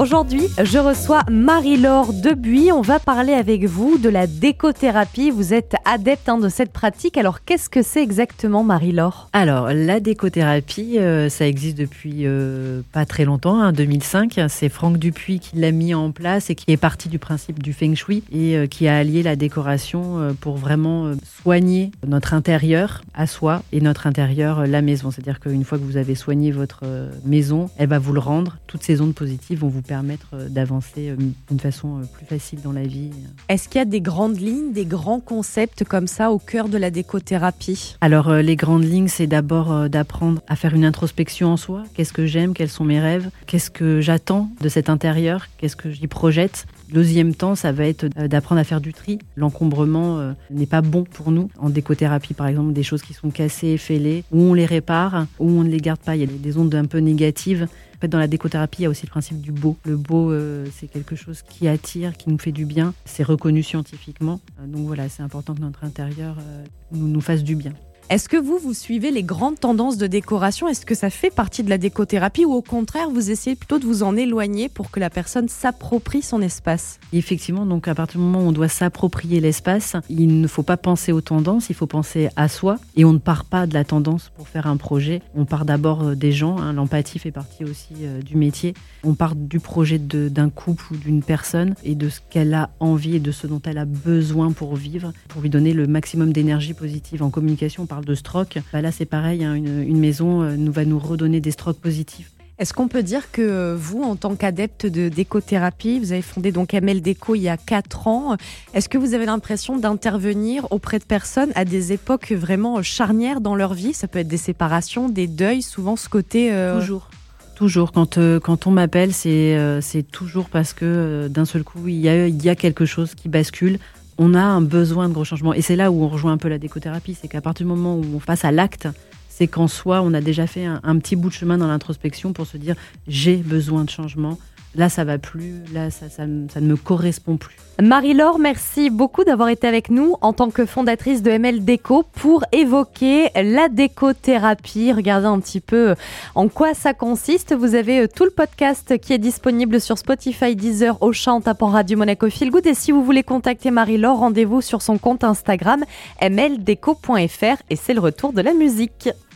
Aujourd'hui, je reçois Marie-Laure Debuy. On va parler avec vous de la décothérapie. Vous êtes adepte hein, de cette pratique. Alors, qu'est-ce que c'est exactement, Marie-Laure? Alors, la décothérapie, euh, ça existe depuis euh, pas très longtemps, hein, 2005. C'est Franck Dupuis qui l'a mis en place et qui est parti du principe du feng shui et euh, qui a allié la décoration pour vraiment soigner notre intérieur à soi et notre intérieur la maison. C'est-à-dire qu'une fois que vous avez soigné votre maison, elle va vous le rendre. Toutes ces ondes positives vont vous permettre euh, d'avancer euh, d'une façon euh, plus facile dans la vie. Est-ce qu'il y a des grandes lignes, des grands concepts comme ça au cœur de la décothérapie? Alors les grandes lignes, c'est d'abord d'apprendre à faire une introspection en soi. Qu'est-ce que j'aime? Quels sont mes rêves? Qu'est-ce que j'attends de cet intérieur? Qu'est-ce que j'y projette? Deuxième temps, ça va être d'apprendre à faire du tri. L'encombrement n'est pas bon pour nous. En décothérapie, par exemple, des choses qui sont cassées, fêlées, où on les répare, ou on ne les garde pas. Il y a des ondes un peu négatives fait, dans la décothérapie, il y a aussi le principe du beau. Le beau, euh, c'est quelque chose qui attire, qui nous fait du bien. C'est reconnu scientifiquement. Euh, donc voilà, c'est important que notre intérieur euh, nous, nous fasse du bien. Est-ce que vous, vous suivez les grandes tendances de décoration? Est-ce que ça fait partie de la décothérapie ou au contraire, vous essayez plutôt de vous en éloigner pour que la personne s'approprie son espace? Effectivement, donc à partir du moment où on doit s'approprier l'espace, il ne faut pas penser aux tendances, il faut penser à soi. Et on ne part pas de la tendance pour faire un projet. On part d'abord euh, des gens. Hein. L'empathie fait partie aussi euh, du métier. On part du projet d'un couple ou d'une personne et de ce qu'elle a envie et de ce dont elle a besoin pour vivre, pour lui donner le maximum d'énergie positive. En communication, on de stroke. Bah là, c'est pareil, hein, une, maison euh, nous va nous redonner des strokes positifs. Est-ce qu'on peut dire que vous, en tant qu'adepte de décothérapie, vous avez fondé donc ML Déco il y a 4 ans, est-ce que vous avez l'impression d'intervenir auprès de personnes à des époques vraiment charnières dans leur vie? Ça peut être des séparations, des deuils, souvent ce côté... Euh, toujours. Toujours, quand, euh, quand on m'appelle, c'est toujours parce que d'un seul coup, il y, a, il y a quelque chose qui bascule on a un besoin de gros changements. Et c'est là où on rejoint un peu la décothérapie, c'est qu'à partir du moment où on passe à l'acte, c'est qu'en soi, on a déjà fait un, un, petit bout de chemin dans l'introspection pour se dire j'ai besoin de changement, Là, ça va plus. Là, ça, ne me correspond plus. Marie-Laure, merci beaucoup d'avoir été avec nous en tant que fondatrice de ML Déco pour évoquer la décothérapie. Regardez un petit peu en quoi ça consiste. Vous avez euh, tout le podcast qui est disponible sur Spotify, Deezer, Auchan, en tapant Radio Monaco Feel Good. Et si vous voulez contacter Marie-Laure, rendez-vous sur son compte Instagram mldéco.fr et c'est le retour de la musique.